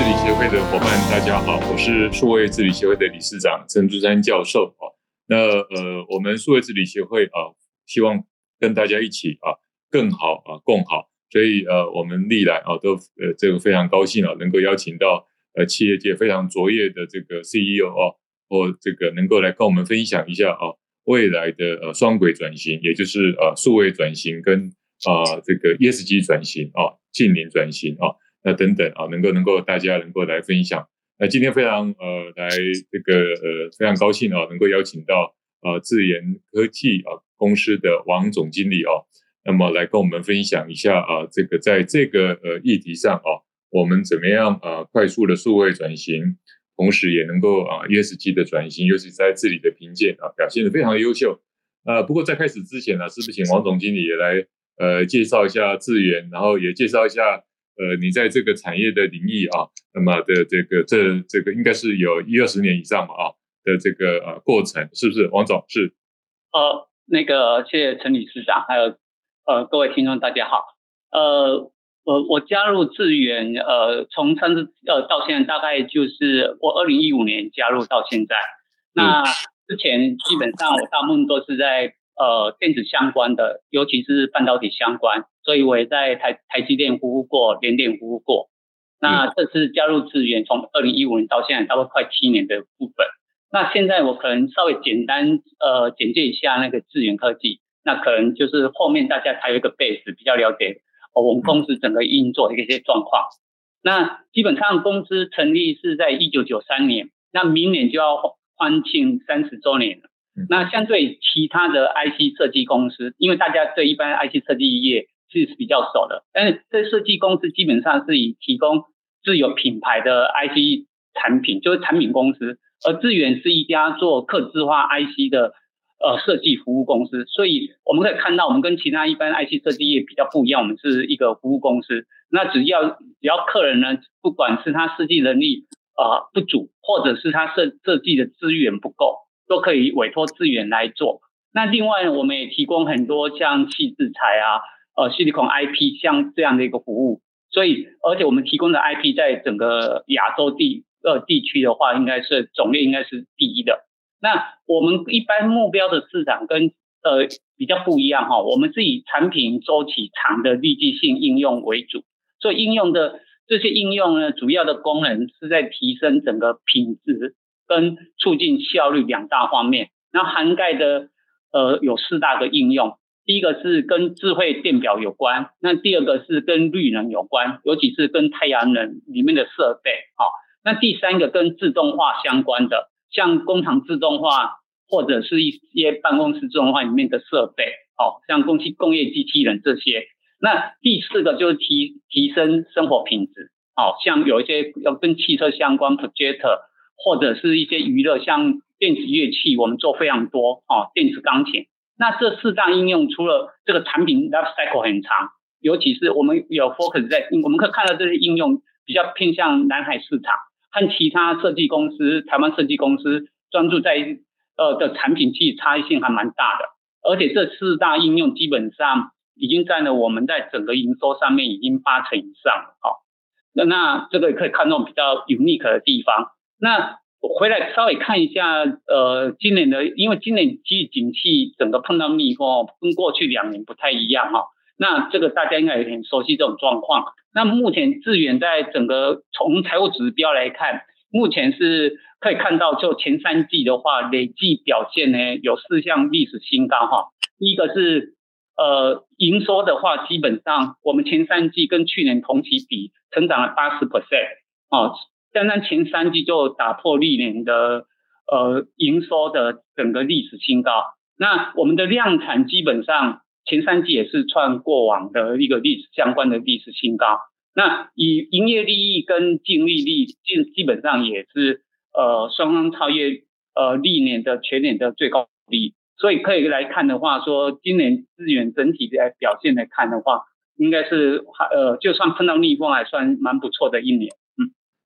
治理协会的伙伴，大家好，我是数位治理协会的理事长陈竹山教授啊。那呃，我们数位治理协会啊，希望跟大家一起啊，更好啊，共好。所以呃，我们历来啊，都呃，这个非常高兴啊，能够邀请到呃，企业界非常卓越的这个 CEO 啊，或这个能够来跟我们分享一下啊，未来的呃双轨转型，也就是呃数位转型跟啊这个 ESG 转型啊，净零转型啊。那等等啊，能够能够大家能够来分享。那今天非常呃来这个呃非常高兴啊，能够邀请到呃智研科技啊公司的王总经理哦，那么来跟我们分享一下啊这个在这个呃议题上啊，我们怎么样啊快速的数位转型，同时也能够啊 ESG 的转型，尤其在治理的评鉴啊表现得非常优秀。呃，不过在开始之前呢，是不是请王总经理也来呃介绍一下智原，然后也介绍一下。呃，你在这个产业的领域啊，那么的这个这这个应该是有一二十年以上嘛啊的这个呃过程，是不是？王总是？呃，那个谢谢陈理事长，还有呃各位听众大家好。呃，我我加入智源，呃，从上次呃到现在大概就是我二零一五年加入到现在。那之前基本上我大部分都是在呃电子相关的，尤其是半导体相关。所以我也在台台积电服务过，联电服务过。那这次加入智源，从二零一五年到现在，差不多快七年的部分。那现在我可能稍微简单呃简介一下那个智源科技，那可能就是后面大家才有一个 base 比较了解我们公司整个运作的一些状况。那基本上公司成立是在一九九三年，那明年就要欢庆三十周年了。那相对其他的 IC 设计公司，因为大家对一般 IC 设计业是比较少的，但是这设计公司基本上是以提供自有品牌的 IC 产品，就是产品公司，而智远是一家做客制化 IC 的呃设计服务公司，所以我们可以看到，我们跟其他一般 IC 设计业比较不一样，我们是一个服务公司。那只要只要客人呢，不管是他设计能力啊、不足，或者是他设设计的资源不够，都可以委托智远来做。那另外我们也提供很多像矽智财啊。呃，Silicon IP 像这样的一个服务，所以而且我们提供的 IP 在整个亚洲地呃地区的话，应该是种类应该是第一的。那我们一般目标的市场跟呃比较不一样哈，我们是以产品周期长的立即性应用为主，所以应用的这些应用呢，主要的功能是在提升整个品质跟促进效率两大方面，然后涵盖的呃有四大个应用。第一个是跟智慧电表有关，那第二个是跟绿能有关，尤其是跟太阳能里面的设备，好，那第三个跟自动化相关的，像工厂自动化或者是一些办公室自动化里面的设备，好，像工器工业机器人这些。那第四个就是提提升生活品质，好，像有一些要跟汽车相关 projector 或者是一些娱乐，像电子乐器，我们做非常多，哦，电子钢琴。那这四大应用除了这个产品 life cycle 很长，尤其是我们有 focus 在，我们可以看到这些应用比较偏向南海市场，和其他设计公司、台湾设计公司专注在呃的产品，其实差异性还蛮大的。而且这四大应用基本上已经占了我们在整个营收上面已经八成以上了。好，那那这个也可以看到比较 unique 的地方。那我回来稍微看一下，呃，今年的，因为今年其实景气整个碰到逆风，跟过去两年不太一样哈。那这个大家应该也很熟悉这种状况。那目前智原在整个从财务指标来看，目前是可以看到，就前三季的话，累计表现呢有四项历史新高哈。第一个是呃营收的话，基本上我们前三季跟去年同期比，成长了八十 percent 啊。单单前三季就打破历年的呃营收的整个历史新高。那我们的量产基本上前三季也是创过往的一个历史相关的历史新高。那以营业利益跟净利率基基本上也是呃双双超越呃历年的全年的最高利。所以可以来看的话，说今年资源整体的表现来看的话，应该是还呃就算碰到逆风还算蛮不错的一年。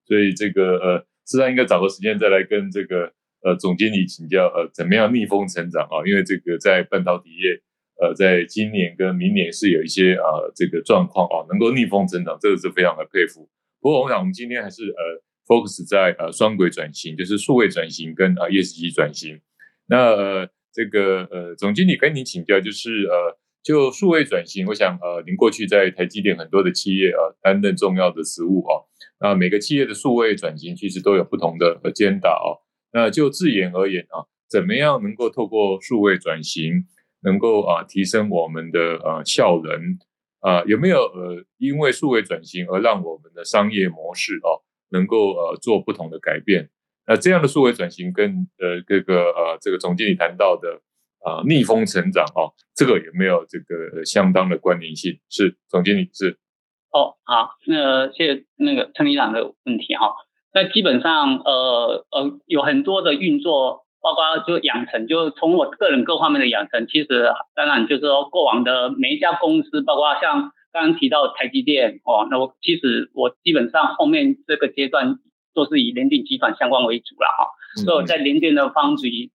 所以这个呃，实际上应该找个时间再来跟这个呃总经理请教呃，怎么样逆风成长啊？因为这个在半导体业呃，在今年跟明年是有一些啊、呃、这个状况啊，能够逆风成长，这个是非常的佩服。不过我想我们今天还是呃 focus 在呃双轨转型，就是数位转型跟啊 ESG 转型。那呃这个呃总经理跟您请教，就是呃就数位转型，我想呃您过去在台积电很多的企业啊担任重要的职务啊，那每个企业的数位转型其实都有不同的煎打啊。那就自研而言啊，怎么样能够透过数位转型，能够啊提升我们的呃效能啊？有没有呃因为数位转型而让我们的商业模式啊能够呃做不同的改变？那这样的数位转型跟呃这个呃这个总经理谈到的啊逆风成长啊，这个有没有这个相当的关联性？是总经理是。哦，好，那谢谢那个陈理事长的问题哈。那基本上呃呃有很多的运作。包括就养成，就从我个人各方面的养成，其实当然就是说过往的每一家公司，包括像刚刚提到台积电哦，那我其实我基本上后面这个阶段都是以联电集团相关为主了哈，所以我在联电的 Foundry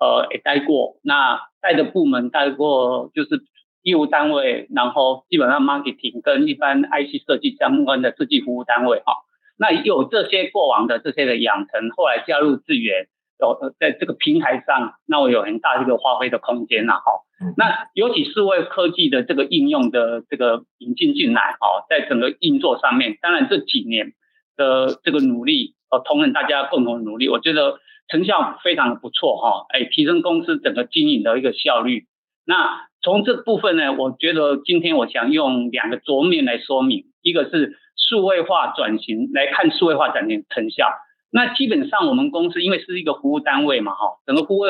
呃也待过，那带的部门待过就是业务单位，然后基本上 marketing 跟一般 IC 设计相关的设计服务单位哈，那有这些过往的这些的养成，后来加入智源。有在这个平台上，那我有很大的一个发挥的空间呐，哈。那尤其是为科技的这个应用的这个引进进来，哈，在整个运作上面，当然这几年的这个努力，呃，同仁大家共同努力，我觉得成效非常的不错，哈，哎，提升公司整个经营的一个效率。那从这部分呢，我觉得今天我想用两个桌面来说明，一个是数位化转型来看数位化转型成效。那基本上我们公司因为是一个服务单位嘛，哈，整个服务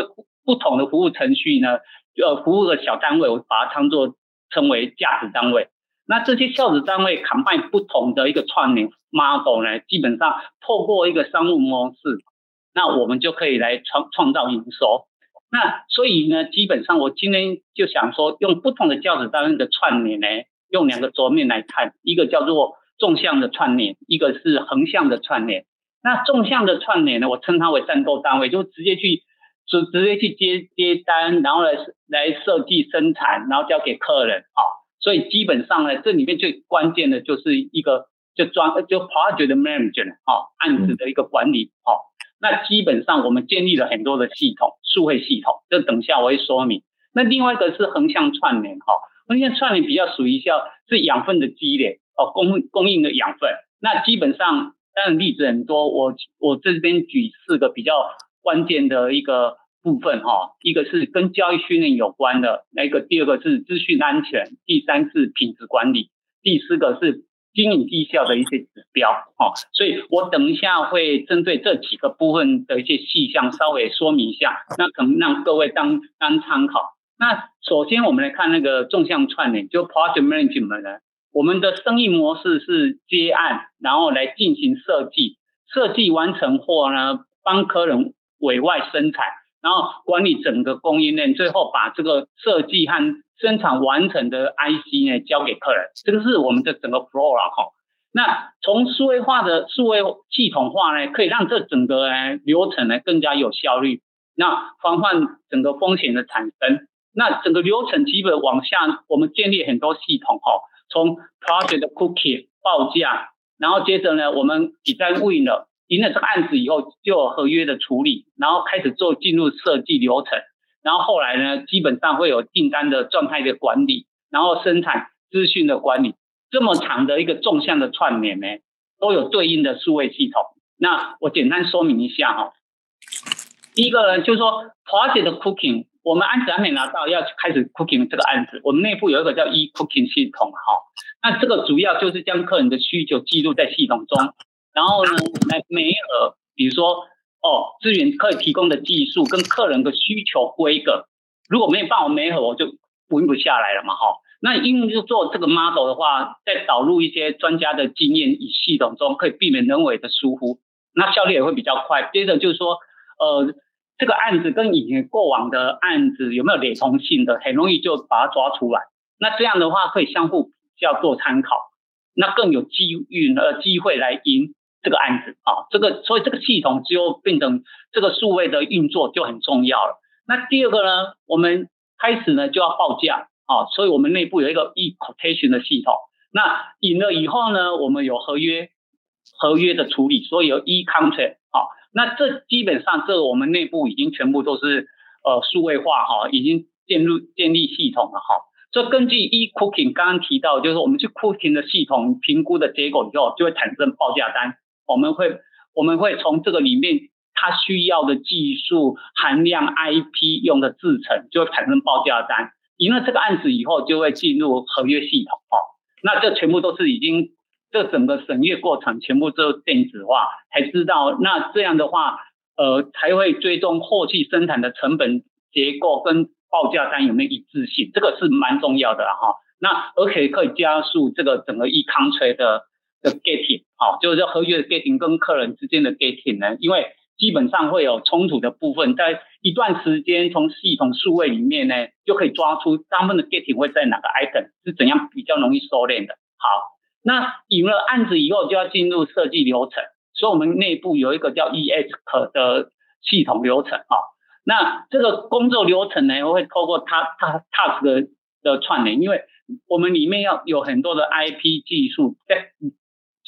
不同的服务程序呢，呃，服务的小单位，我把它称作称为价值单位。那这些价值单位 combine 不同的一个串联 model 呢，基本上透过一个商务模式，那我们就可以来创创造营收。那所以呢，基本上我今天就想说，用不同的教子单位的串联呢，用两个桌面来看，一个叫做纵向的串联，一个是横向的串联。那纵向的串联呢，我称它为战斗单位，就直接去，就直接去接接单，然后来来设计生产，然后交给客人啊。所以基本上呢，这里面最关键的就是一个就专就 project management 啊，案子的一个管理啊。那基本上我们建立了很多的系统，数位系统，这等下我会说明。那另外一个是横向串联哈，横向串联比较属于像是养分的积累哦，供供应的养分。那基本上。当然例子很多，我我这边举四个比较关键的一个部分哈，一个是跟教育训练有关的，那个第二个是资讯安全，第三是品质管理，第四个是经营绩效的一些指标哈。所以我等一下会针对这几个部分的一些细项稍微说明一下，那可能让各位当当参考。那首先我们来看那个纵向串联，就 project management 呢。我们的生意模式是接案，然后来进行设计，设计完成后呢，帮客人委外生产，然后管理整个供应链，最后把这个设计和生产完成的 IC 呢交给客人。这个是我们的整个 flow 啊，哈。那从数位化的数位系统化呢，可以让这整个呢流程呢更加有效率，那防范整个风险的产生。那整个流程基本往下，我们建立很多系统哈。从 project 的 cookie 报价，然后接着呢，我们 design win 了，赢了这个案子以后，就有合约的处理，然后开始做进入设计流程，然后后来呢，基本上会有订单的状态的管理，然后生产资讯的管理，这么长的一个纵向的串联呢，都有对应的数位系统。那我简单说明一下哈，第一个呢，就是说华姐的 cooking。我们案子还没拿到，要开始 cooking 这个案子，我们内部有一个叫 e cooking 系统哈。那这个主要就是将客人的需求记录在系统中，然后呢，来媒合，比如说哦，资源可以提供的技术跟客人的需求规格，如果没有办法媒合，我就稳不下来了嘛哈。那因为就做这个 model 的话，再导入一些专家的经验与系统中，可以避免人为的疏忽，那效率也会比较快。接着就是说，呃。这个案子跟以前过往的案子有没有雷同性的，很容易就把它抓出来。那这样的话可以相互比较做参考，那更有机遇呃机会来赢这个案子啊。这个所以这个系统就变成这个数位的运作就很重要了。那第二个呢，我们开始呢就要报价啊，所以我们内部有一个 e-quotation 的系统。那赢了以后呢，我们有合约，合约的处理，所以有 e-contract 啊。那这基本上这我们内部已经全部都是呃数位化哈，已经建入建立系统了哈。所以根据 e-cooking 刚刚提到，就是我们去 cooking 的系统评估的结果以后，就会产生报价单。我们会我们会从这个里面它需要的技术含量、IP 用的制程，就会产生报价单。赢了这个案子以后，就会进入合约系统哦。那这全部都是已经这整个审阅过程全部都电子化，才知道那这样的话，呃，才会追踪后期生产的成本结构跟报价单有没有一致性，这个是蛮重要的哈。那而且可以加速这个整个 e c o n t r y 的的 getting，好，就是合约的 getting 跟客人之间的 getting 呢，因为基本上会有冲突的部分，在一段时间从系统数位里面呢，就可以抓出他们的 getting 会在哪个 item 是怎样比较容易收敛的。好，那赢了案子以后就要进入设计流程，所以我们内部有一个叫 ESC 的系统流程啊。那这个工作流程呢，会透过它它 task 的的串联，因为我们里面要有很多的 IP 技术在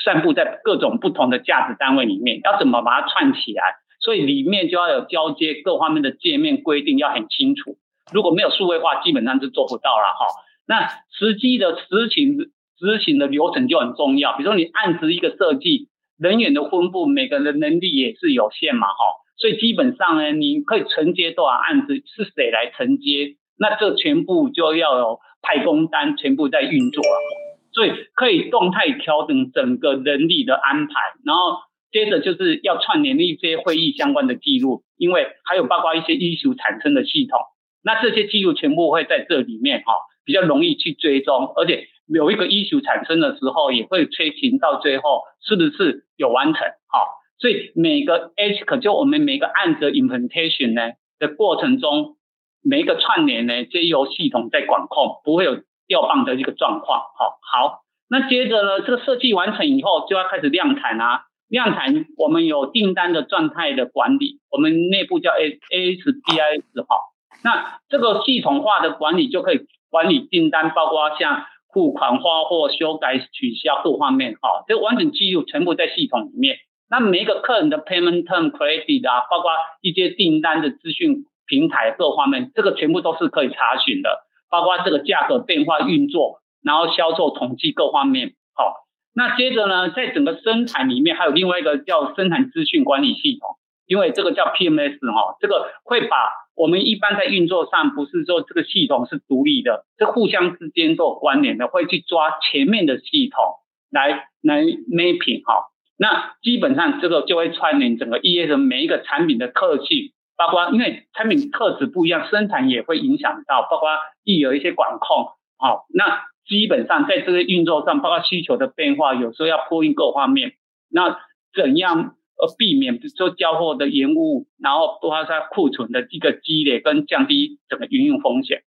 散布在各种不同的价值单位里面，要怎么把它串起来？所以里面就要有交接各方面的界面规定要很清楚。如果没有数位化，基本上是做不到了哈。那实际的执行执行的流程就很重要，比如说你案子一个设计，人员的分布，每个人的能力也是有限嘛哈。所以基本上呢，你可以承接多少案子，是谁来承接？那这全部就要有派工单，全部在运作了。所以可以动态调整整个人力的安排，然后。接着就是要串联一些会议相关的记录，因为还有包括一些需求产生的系统，那这些记录全部会在这里面哈，比较容易去追踪，而且有一个需求产生的时候，也会催情到最后是不是有完成哈，所以每个 H 可就我们每个案子的 implementation 呢的过程中，每一个串联呢，皆由系统在管控，不会有掉棒的一个状况。好，好，那接着呢，这个设计完成以后，就要开始量产啊。量产，我们有订单的状态的管理，我们内部叫 A A S B I S 哈。那这个系统化的管理就可以管理订单，包括像付款、发货、修改、取消各方面哈，这完整记录全部在系统里面。那每一个客人的 payment term credit 啊，包括一些订单的资讯平台各方面，这个全部都是可以查询的，包括这个价格变化运作，然后销售统计各方面好。那接着呢，在整个生产里面还有另外一个叫生产资讯管理系统，因为这个叫 PMS 哈，这个会把我们一般在运作上不是说这个系统是独立的，这互相之间都有关联的，会去抓前面的系统来来 mapping 哈。那基本上这个就会串联整个 ES 每一个产品的特性，包括因为产品特质不一样，生产也会影响到，包括亦有一些管控好那。基本上在这个运作上，包括需求的变化，有时候要呼应各方面。那怎样呃避免说交货的延误，然后包括它库存的一个积累跟降低整个运用风险。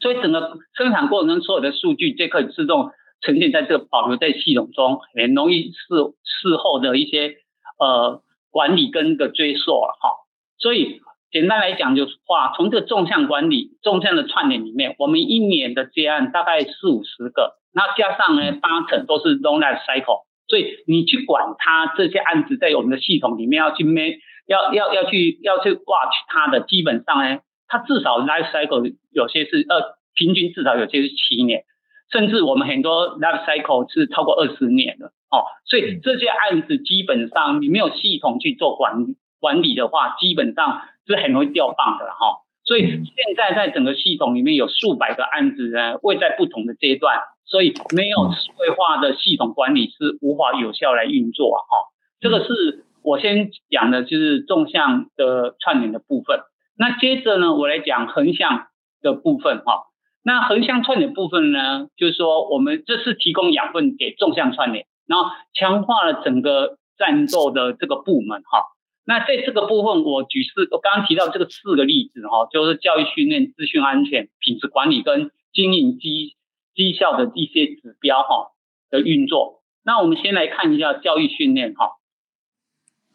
所以整个生产过程中所有的数据，就可以自动呈现在这个保留在系统中，很容易事事后的一些呃管理跟个追溯啊哈。所以。简单来讲，就是话从这个纵向管理、纵向的串联里面，我们一年的接案大概四五十个，那加上呢八成都是 long life cycle，所以你去管它这些案子在我们的系统里面要去 man，要要要去要去 watch 它的，基本上呢，它至少 life cycle 有些是呃平均至少有些是七年，甚至我们很多 life cycle 是超过二十年的哦，所以这些案子基本上你没有系统去做管理管理的话，基本上。是很容易掉棒的哈，所以现在在整个系统里面有数百个案子呢，位在不同的阶段，所以没有智慧化的系统管理是无法有效来运作哈。这个是我先讲的，就是纵向的串联的部分。那接着呢，我来讲横向的部分哈。那横向串联部分呢，就是说我们这是提供养分给纵向串联，然后强化了整个战斗的这个部门哈。那在这个部分，我举四，我刚刚提到这个四个例子哈，就是教育训练、资讯安全、品质管理跟经营绩绩效的一些指标哈的运作。那我们先来看一下教育训练哈。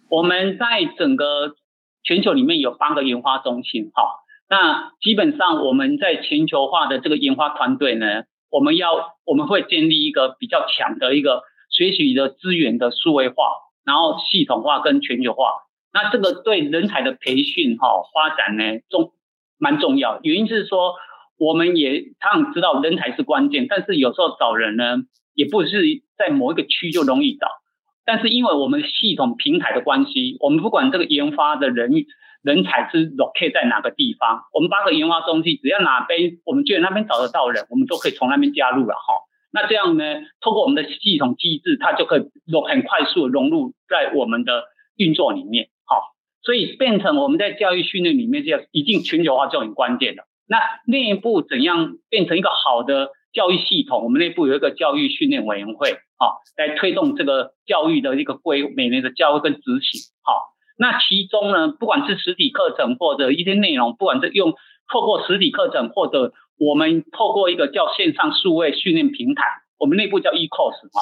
我们在整个全球里面有八个研发中心哈。那基本上我们在全球化的这个研发团队呢，我们要我们会建立一个比较强的一个学习的资源的数位化，然后系统化跟全球化。那这个对人才的培训哈、哦、发展呢重蛮重要。原因是说，我们也常常知道人才是关键，但是有时候找人呢也不是在某一个区就容易找。但是因为我们系统平台的关系，我们不管这个研发的人人才是 locate 在哪个地方，我们八个研发中心只要哪边我们觉得那边找得到人，我们都可以从那边加入了哈。那这样呢，透过我们的系统机制，它就可以很快速的融入在我们的运作里面。所以变成我们在教育训练里面，这样一定全球化就很关键的。那内部怎样变成一个好的教育系统？我们内部有一个教育训练委员会，啊，来推动这个教育的一个规每年的教育跟执行。好，那其中呢，不管是实体课程或者一些内容，不管是用透过实体课程，或者我们透过一个叫线上数位训练平台，我们内部叫 eCourse 哈。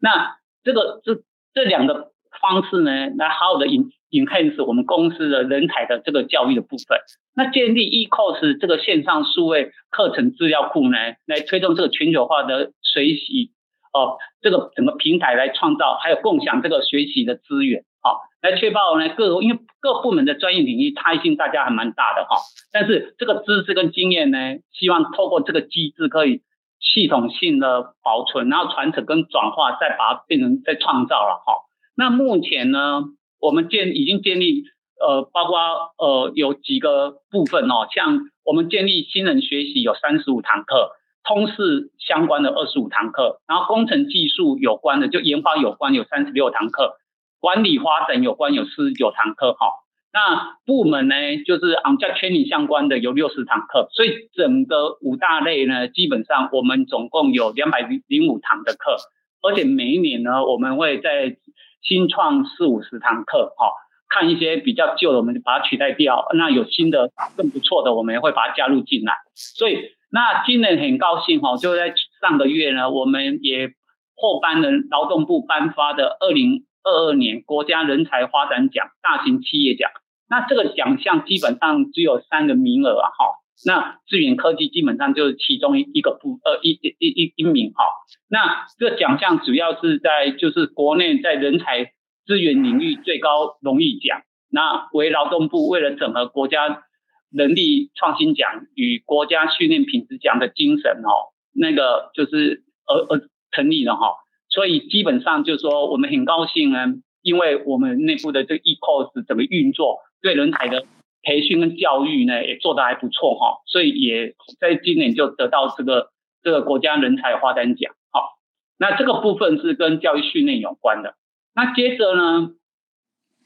那这个这这两个方式呢，来好好的引。enhance 我们公司的人才的这个教育的部分，那建立 e c o s 这个线上数位课程资料库呢，来推动这个全球化的学习哦，这个整个平台来创造，还有共享这个学习的资源，好，来确保呢各因为各部门的专业领域差异性大家还蛮大的哈，但是这个知识跟经验呢，希望透过这个机制可以系统性的保存，然后传承跟转化，再把它变成再创造了哈。那目前呢？我们建已经建立，呃，包括呃有几个部分哦，像我们建立新人学习有三十五堂课，通识相关的二十五堂课，然后工程技术有关的就研发有关有三十六堂课，管理发展有关有四十九堂课哈。那部门呢，就是 Angular 相关的有六十堂课，所以整个五大类呢，基本上我们总共有两百零五堂的课，而且每一年呢，我们会在新创四五十堂课，哈，看一些比较旧的，我们就把它取代掉。那有新的更不错的，我们也会把它加入进来。所以，那今年很高兴，哈，就在上个月呢，我们也获颁了劳动部颁发的二零二二年国家人才发展奖大型企业奖。那这个奖项基本上只有三个名额啊，哈。那智原科技基本上就是其中一一个部呃一一一一一名哈，那这个奖项主要是在就是国内在人才资源领域最高荣誉奖，那为劳动部为了整合国家人力创新奖与国家训练品质奖的精神哦，那个就是而而成立了哈，所以基本上就是说我们很高兴呢，因为我们内部的这个 ecos 怎么运作对人才的。培训跟教育呢也做得还不错哈，所以也在今年就得到这个这个国家人才发展奖。好，那这个部分是跟教育训练有关的。那接着呢，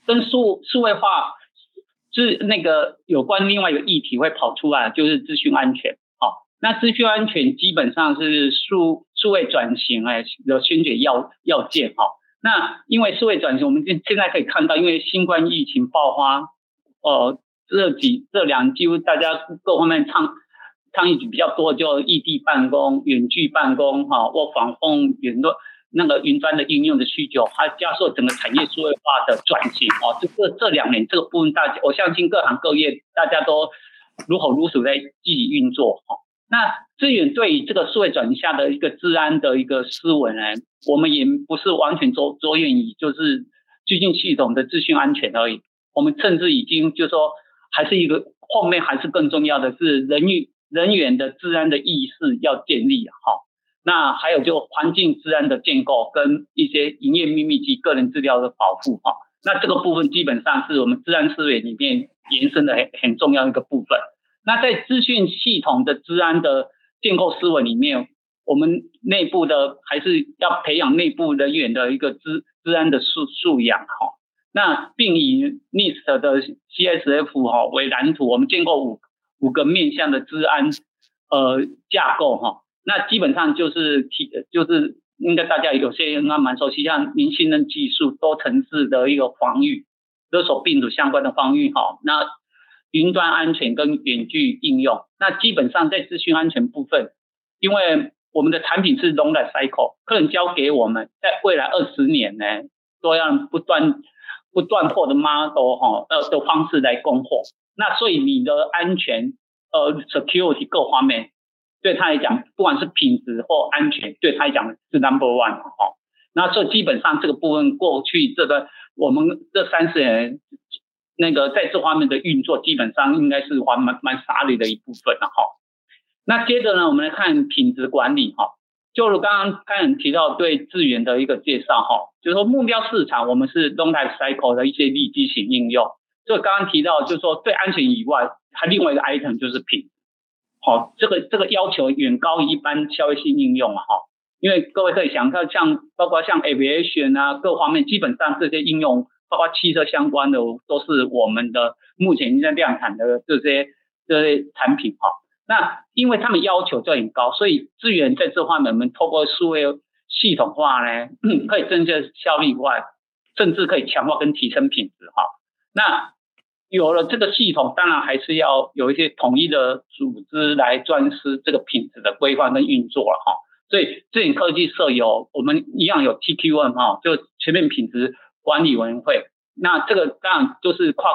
跟数数位化是那个有关另外一个议题会跑出来，就是资讯安全。好，那资讯安全基本上是数数位转型哎的先决要要件哈。那因为数位转型，我们现现在可以看到，因为新冠疫情爆发，呃。这几这两几乎大家各方面倡倡议比较多，就异地办公、远距办公哈，或防控云端那个云端的应用的需求，还加速整个产业数位化的转型啊。这这这两年这个部分，大家我相信各行各业大家都如火如荼在积极运作哈。那资源对于这个数位转型下的一个治安的一个思维呢，我们也不是完全着着眼于就是最近系统的资讯安全而已，我们甚至已经就是说。还是一个后面还是更重要的是人员人员的治安的意识要建立哈，那还有就环境治安的建构跟一些营业秘密及个人资料的保护哈，那这个部分基本上是我们治安思维里面延伸的很很重要一个部分。那在资讯系统的治安的建构思维里面，我们内部的还是要培养内部人员的一个资资安的素素养哈。那并以 NIST 的 CSF 哈为蓝图，我们建构五五个面向的资安呃架构哈。那基本上就是提就是应该大家有些应该蛮熟悉，像零信任技术、多层次的一个防御、勒索病毒相关的防御哈。那云端安全跟远距应用，那基本上在资讯安全部分，因为我们的产品是 long cycle，客人交给我们，在未来二十年呢，都要不断。不断货的 model 哈呃的方式来供货，那所以你的安全呃 security 各方面对他来讲，不管是品质或安全，对他来讲是 number one 哈。那所以基本上这个部分过去这个我们这三十年那个在这方面的运作，基本上应该是还蛮蛮洒力的一部分了哈。那接着呢，我们来看品质管理哈，就如刚刚刚才提到对资源的一个介绍哈，就是说目标市场我们是 long life cycle 的一些立基型应用。就刚刚提到，就是说对安全以外，还另外一个 item 就是品，好，这个这个要求远高于一般消费性应用，哈，因为各位可以想看，像包括像 aviation 啊，各方面基本上这些应用，包括汽车相关的，都是我们的目前在量产的这些这些产品哈。那因为他们要求就很高，所以资源在这方面，我们透过数位系统化呢，可以增加效率以外，甚至可以强化跟提升品质哈。那有了这个系统，当然还是要有一些统一的组织来专司这个品质的规范跟运作了哈。所以智原科技设有我们一样有 TQM 哈，就全面品质管理委员会。那这个当然就是跨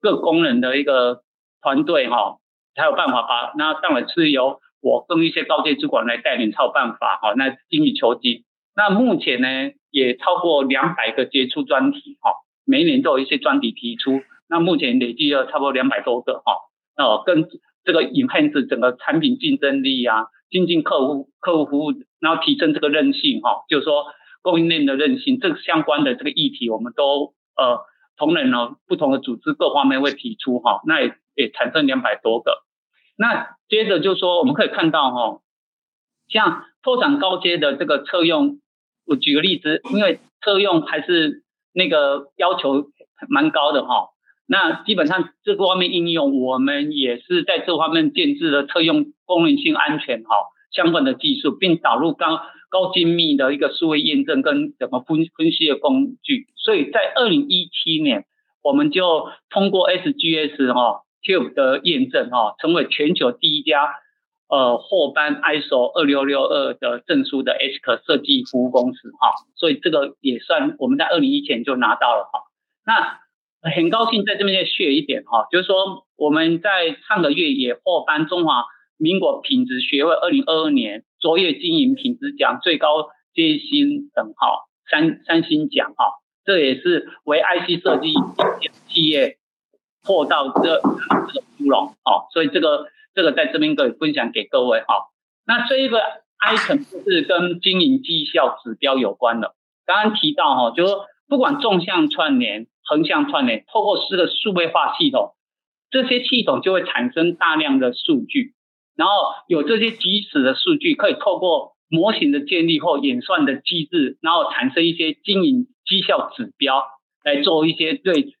各功能的一个团队哈，才有办法把。那当然是由我跟一些高阶主管来带领，才有办法哈。那精益求精。那目前呢，也超过两百个杰出专题哈。每年都有一些专题提出，那目前累计了差不多两百多个哈，哦，跟这个 enhance 整个产品竞争力啊，精进客户客户服务，然后提升这个韧性哈，就是说供应链的韧性，这个相关的这个议题，我们都呃同仁呢不同的组织各方面会提出哈，那也也产生两百多个。那接着就说我们可以看到哈，像拓展高阶的这个车用，我举个例子，因为车用还是。那个要求蛮高的哈，那基本上这个方面应用，我们也是在这方面建置了车用功能性安全哈相关的技术，并导入高高精密的一个数位验证跟怎么分分析的工具，所以在二零一七年，我们就通过 SGS 哈 Cube 的验证哈，成为全球第一家。呃，获颁 ISO 二六六二的证书的 ASIC 设计服务公司哈，所以这个也算我们在二零一七年就拿到了哈。那很高兴在这边再炫一点哈，就是说我们在上个月也获颁中华民国品质学会二零二二年卓越经营品质奖最高阶星等号三三星奖哈，这也是为 IC 设计企业破到这这个窟窿哦，所以这个。这个在这边可以分享给各位哈。那这一个 item 是跟经营绩效指标有关的。刚刚提到哈，就说不管纵向串联、横向串联，透过四个数位化系统，这些系统就会产生大量的数据，然后有这些即时的数据，可以透过模型的建立或演算的机制，然后产生一些经营绩效指标，来做一些对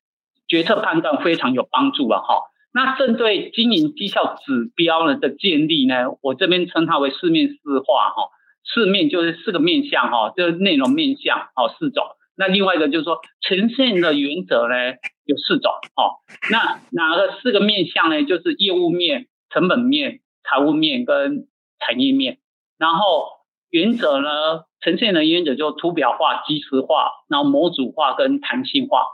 决策判断非常有帮助了哈。那针对经营绩效指标呢的建立呢，我这边称它为四面四化哈，四面就是四个面向哈，就是内容面向哦四种。那另外一个就是说呈现的原则呢有四种哦。那哪个四个面向呢？就是业务面、成本面、财务面跟产业面。然后原则呢，呈现的原则就图表化、即时化，然后模组化跟弹性化。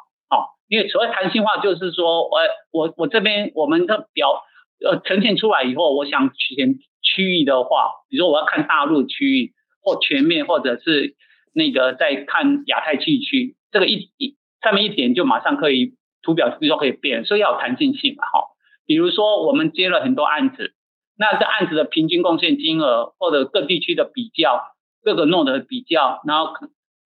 因为所谓弹性化，就是说，我我我这边我们的表呃呈现出来以后，我想选区域的话，比如说我要看大陆区域或全面，或者是那个在看亚太地区，这个一一上面一点就马上可以图表，比如说可以变，所以要有弹性性嘛，哈。比如说我们接了很多案子，那这案子的平均贡献金额或者各地区的比较，各个 node 的比较，然后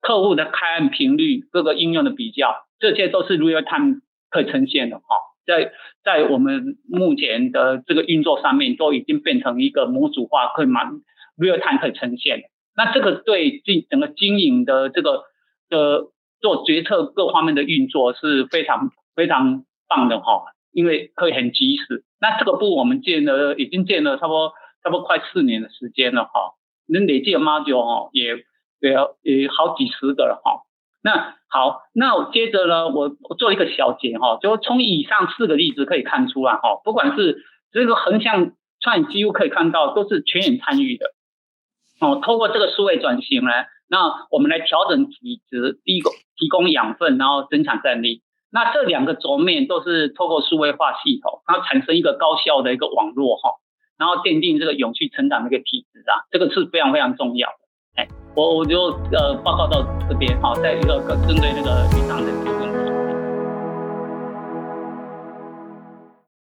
客户的开案频率，各个应用的比较。这些都是 real time 可以呈现的哈，在在我们目前的这个运作上面，都已经变成一个模组化，可以蛮 real time 可以呈现。那这个对经整个经营的这个的做决策各方面的运作是非常非常棒的哈，因为可以很及时。那这个部我们建了，已经建了差不多差不多快四年的时间了哈，能累计的 module 哈也也也好几十个了哈。那好，那我接着呢，我我做一个小结哈，就从以上四个例子可以看出来哈，不管是这个横向串，几乎可以看到都是全员参与的哦。透过这个数位转型呢，那我们来调整体质，第一个提供养分，然后增强战力。那这两个轴面都是透过数位化系统，然后产生一个高效的一个网络哈，然后奠定这个永续成长的一个体质啊，这个是非常非常重要。哎。我我就呃报告到这边，好，再一个针对那个以上的问题。